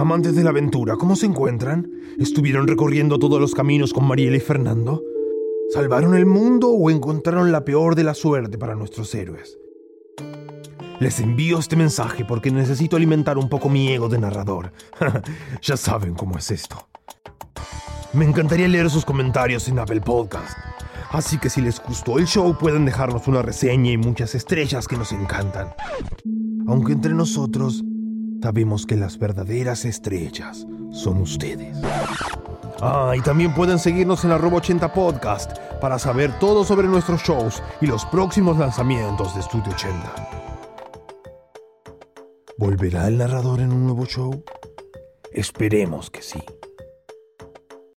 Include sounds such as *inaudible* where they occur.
Amantes de la aventura, ¿cómo se encuentran? ¿Estuvieron recorriendo todos los caminos con Mariela y Fernando? ¿Salvaron el mundo o encontraron la peor de la suerte para nuestros héroes? Les envío este mensaje porque necesito alimentar un poco mi ego de narrador. *laughs* ya saben cómo es esto. Me encantaría leer sus comentarios en Apple Podcast. Así que si les gustó el show pueden dejarnos una reseña y muchas estrellas que nos encantan. Aunque entre nosotros sabemos que las verdaderas estrellas son ustedes. Ah, y también pueden seguirnos en arroba 80 podcast para saber todo sobre nuestros shows y los próximos lanzamientos de Studio 80. ¿Volverá el narrador en un nuevo show? Esperemos que sí.